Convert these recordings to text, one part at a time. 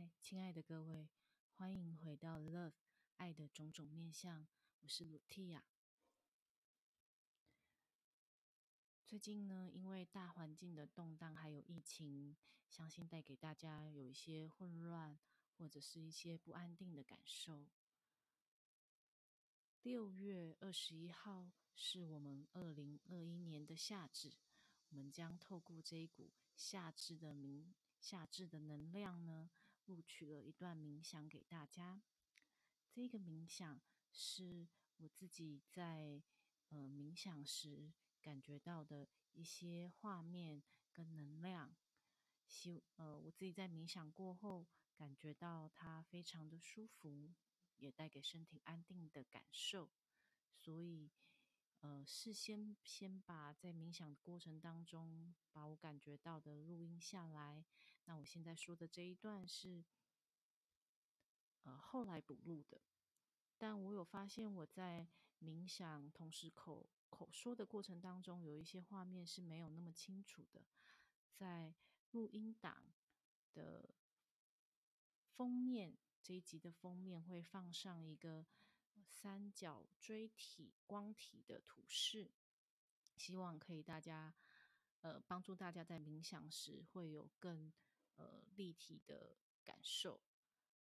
嗨，亲爱的各位，欢迎回到《Love 爱的种种面相》，我是鲁蒂亚。最近呢，因为大环境的动荡，还有疫情，相信带给大家有一些混乱，或者是一些不安定的感受。六月二十一号是我们二零二一年的夏至，我们将透过这一股夏至的明夏至的能量呢，录取了一段冥想给大家。这个冥想是我自己在呃冥想时。感觉到的一些画面跟能量，希呃我自己在冥想过后，感觉到它非常的舒服，也带给身体安定的感受。所以呃事先先把在冥想的过程当中，把我感觉到的录音下来。那我现在说的这一段是呃后来补录的，但我有发现我在冥想同时口。口说的过程当中，有一些画面是没有那么清楚的。在录音档的封面这一集的封面会放上一个三角锥体光体的图示，希望可以大家呃帮助大家在冥想时会有更呃立体的感受。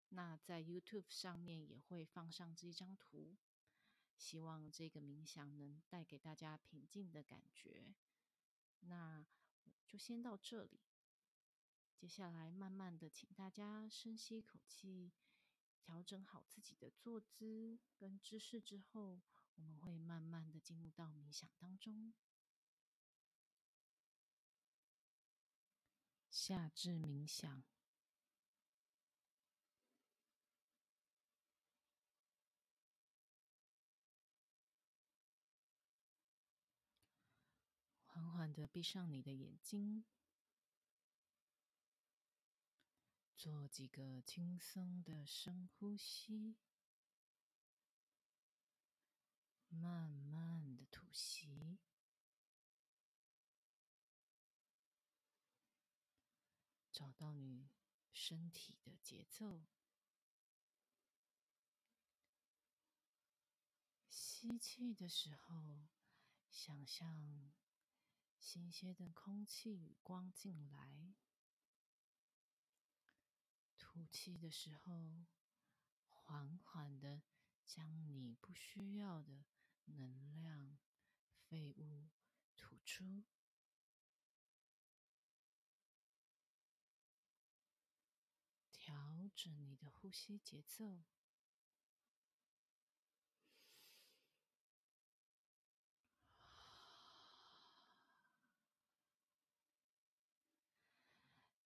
那在 YouTube 上面也会放上这一张图。希望这个冥想能带给大家平静的感觉。那就先到这里。接下来，慢慢的，请大家深吸一口气，调整好自己的坐姿跟姿势之后，我们会慢慢的进入到冥想当中。下至冥想。缓缓的闭上你的眼睛，做几个轻松的深呼吸，慢慢的吐息，到你身体的节奏。吸气的时候，想象。新鲜的空气与光进来，吐气的时候，缓缓的将你不需要的能量、废物吐出，调整你的呼吸节奏。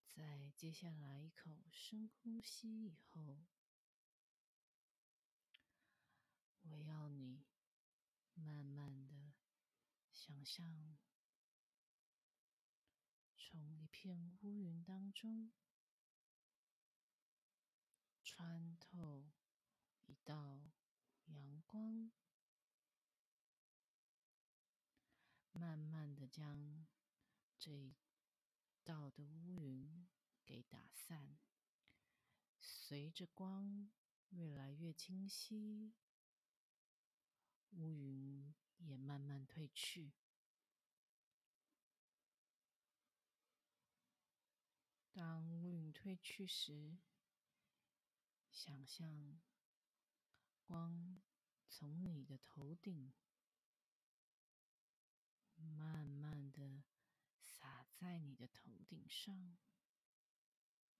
在接下来一口深呼吸以后，我要你慢慢的想象，从一片乌云当穿透一道阳光，慢慢的将这一。道的乌云给打散，随着光越来越清晰，乌云也慢慢退去。当乌云退去时，想象光从你的头顶慢慢的。洒在你的头顶上，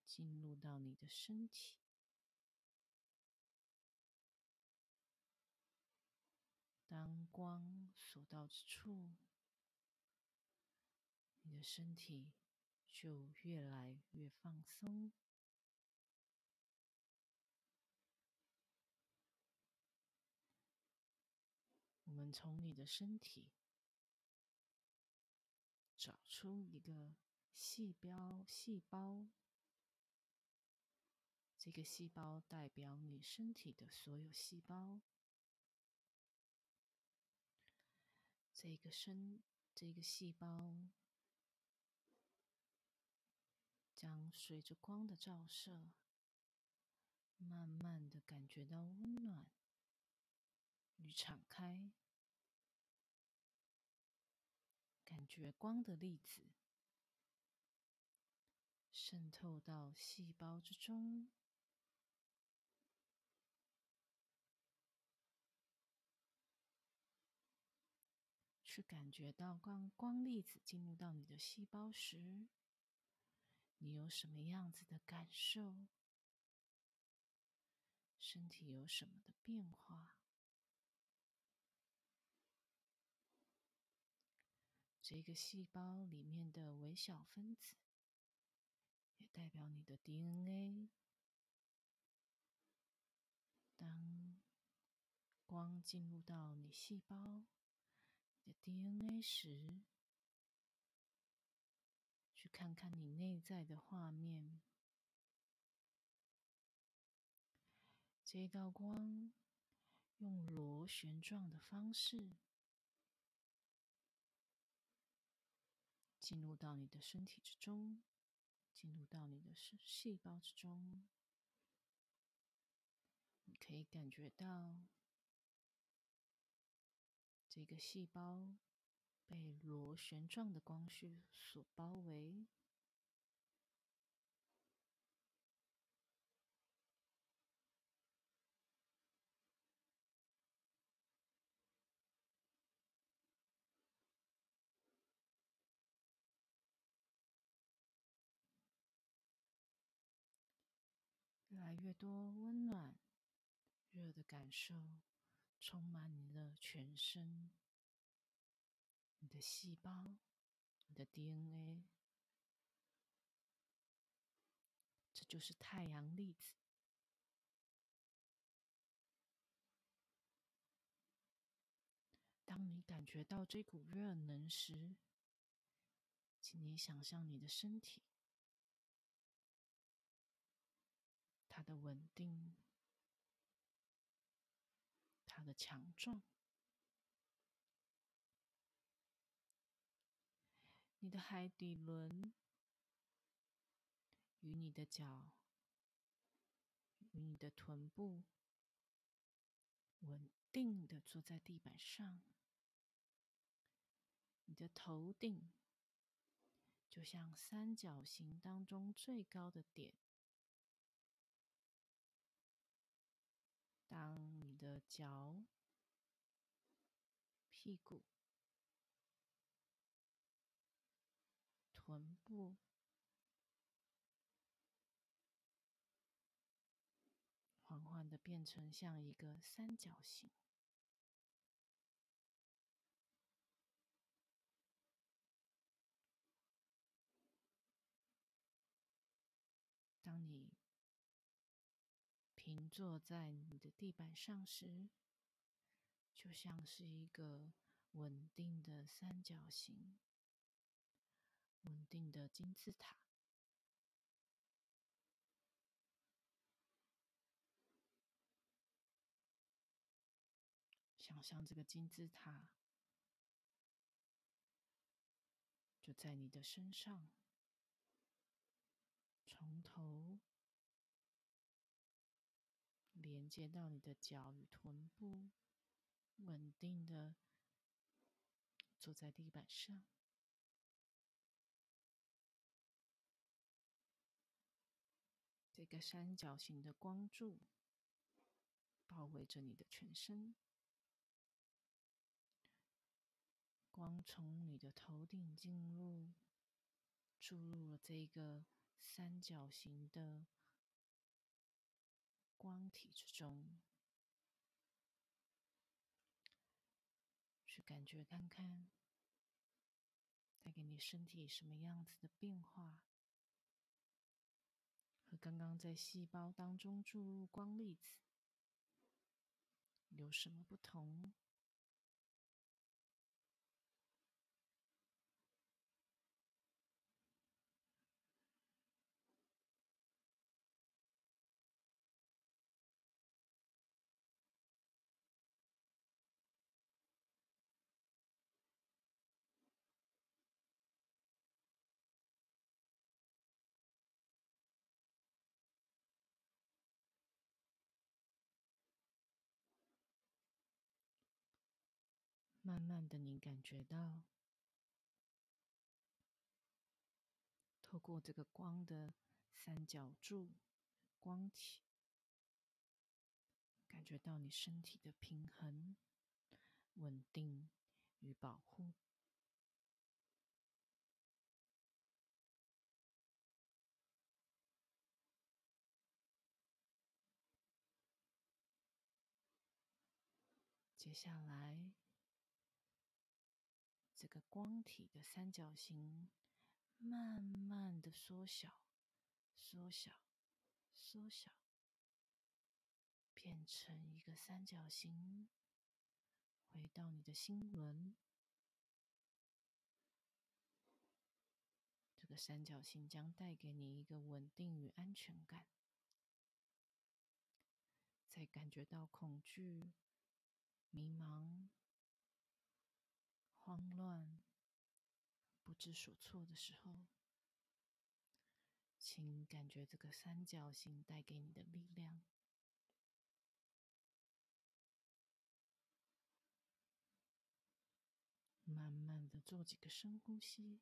进入到你的身体。当光所到之处，你的身体就越来越放松。我从你的身体。找出一个细胞细胞，这个细胞代表你身体的所有细胞。这个身这个细胞将随着光的照射，慢慢的感觉到温暖与敞开，感觉光的粒子渗透到细胞之中。去感觉到光光粒子进入到你的细胞时，你有什么样子的感受？身体有什么的变化？这个细胞里面的微小分子，也代表你的 DNA。当光进入到你细胞。的 DNA 时，去看看你内在的画面。这道光用螺旋状的方式进入到你的身体之中，进入到你的细细胞之中，你可以感觉到。这个细胞被螺旋状的光束所包围，来越多温暖、热的感受。充满你的全身，你的细胞，你的 DNA，这就是太阳粒子。当你感觉到这股热能时，请你想象你的身体，的稳定。它的强壮，你的海底轮与你的脚与你的臀部稳定的坐在地板上，你的头顶就像三角形当中最高的点。当你的脚、屁股、臀部缓缓的变成像一个三角形，当你。坐在你的地板上时，就像是一个稳定的三角形，稳定的金字塔。想象这个金字塔就在你的身上，从头。接到你的脚与臀部，稳定的坐在地板上。这个三角形的光柱包围着你的全身，光从你的头顶进入，注入了这个三角形的。光体之中，去感觉看看，带给你身体什么样子的变化，和刚刚在细胞当中注入光粒子有什么不同？慢慢的，你感觉到，透过这个光的三角柱光体，感觉到你身体的平衡、稳定与保护。接下来，这个光体的三角形慢慢的缩小、缩小、缩小，变成一个三角形，回到你的心轮。这个三角形将带给你一个稳定与安全感，在感觉到恐惧。迷茫、慌乱、不知所措的时候，请感觉这个三角形带给你的力量。慢慢的做几个深呼吸，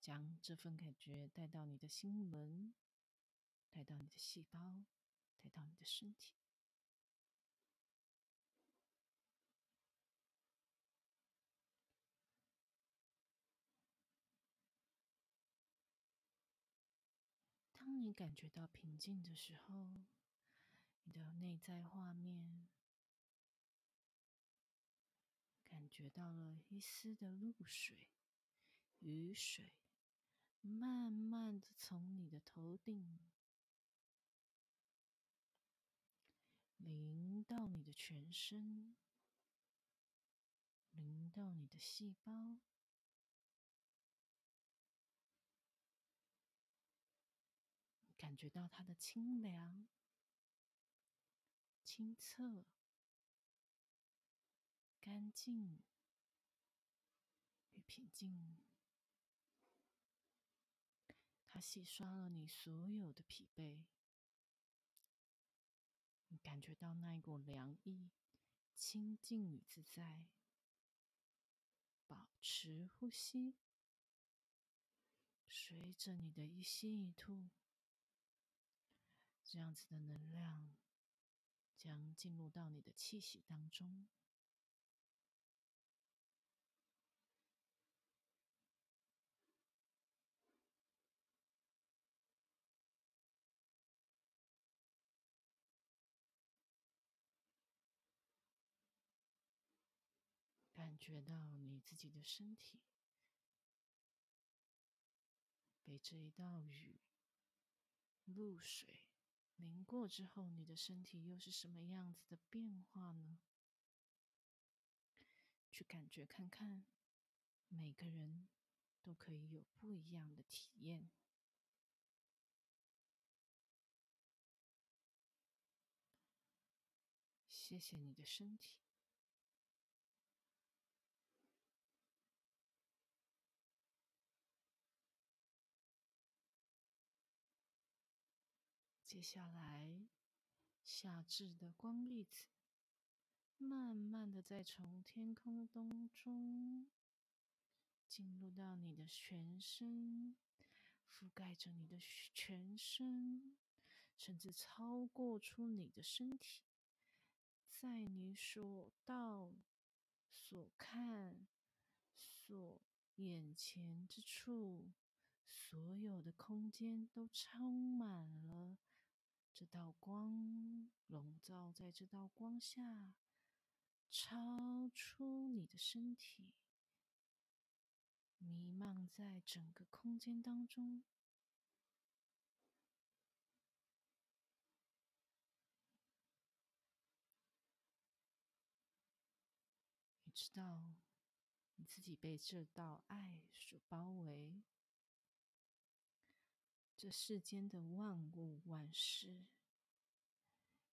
将这份感觉带到你的心轮，带到你的细胞，带到你的身体。当你感觉到平静的时候，你的内在画面感觉到了一丝的露水、雨水，慢慢的从你的头顶淋到你的全身，淋到你的细胞。感觉到它的清凉、清澈、干净与平静。它洗刷了你所有的疲惫。你感觉到那一股凉意、清净与自在。保持呼吸，随着你的一吸一吐。这样子的能量将进入到你的气息当中，感觉到你自己的身体被这一道雨、露水。淋过之后，你的身体又是什么样子的变化呢？去感觉看看，每个人都可以有不一样的体验。谢谢你的身体。接下来，夏至的光粒子慢慢的在从天空当中进入到你的全身，覆盖着你的全身，甚至超过出你的身体，在你所到、所看、所眼前之处，所有的空间都充满了。这道光笼罩在这道光下，超出你的身体，弥漫在整个空间当中。你知道，你自己被这道爱所包围。这世间的万物万事，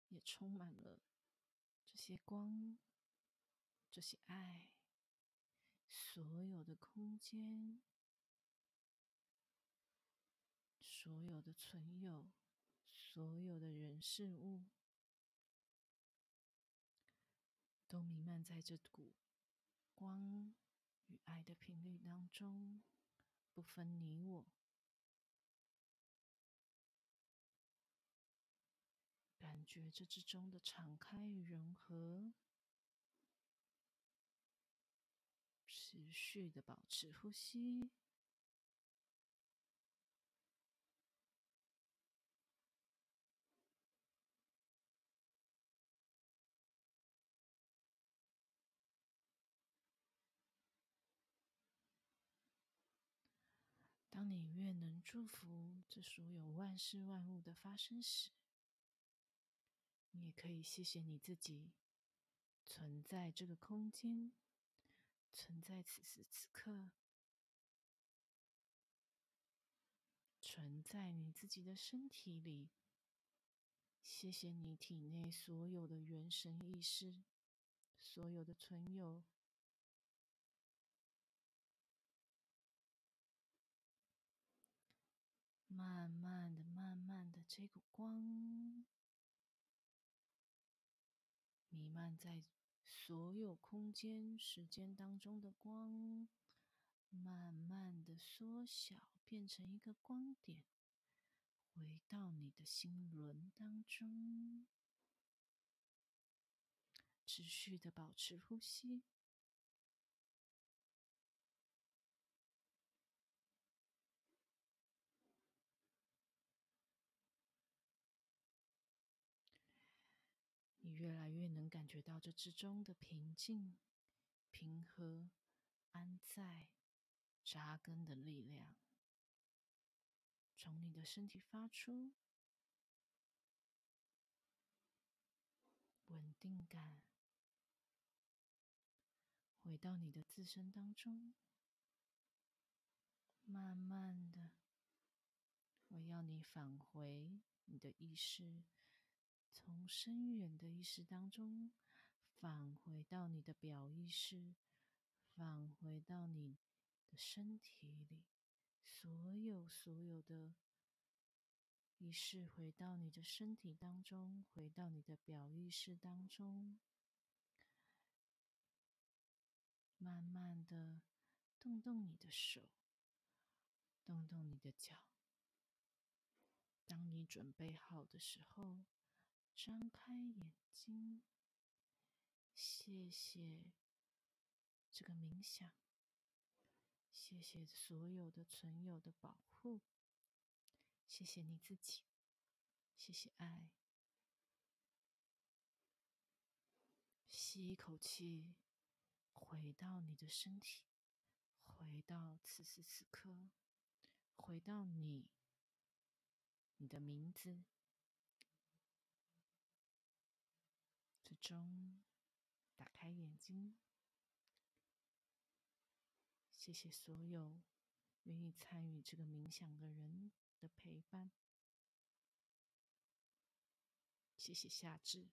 也充满了这些光、这些爱。所有的空间，所有的存有，所有的人事物，都弥漫在这股光与爱的频率当中，不分你我。觉这之中的敞开与融合，持续的保持呼吸。当你越能祝福这所有万事万物的发生时，你也可以谢谢你自己存在这个空间，存在此时此刻，存在你自己的身体里。谢谢你体内所有的元神意识，所有的存有。慢慢的，慢慢的，这个光漫在所有空间、时间当中的光，慢慢的缩小，变成一个光点，回到你的心轮当中，持续的保持呼吸。你越来越能觉到这之中的平静、平和、安在、扎根的力量，从你的身体发出稳定感，回到你的自身当中，慢慢的，我要你返回你的意识。从深远的意识当中返回到你的表意识，返回到你的身体里，所有所有的意识回到你的身体当中，回到你的表意识当中，慢慢的动动你的手，动动你的脚。当你准备好的时候。张开眼睛，谢谢这个冥想，谢谢所有的存有的保护，谢谢你自己，谢谢爱。吸一口气，回到你的身体，回到此时此刻，回到你，你的名字。之中，打开眼睛。谢谢所有愿意参与这个冥想的人的陪伴。谢谢夏至。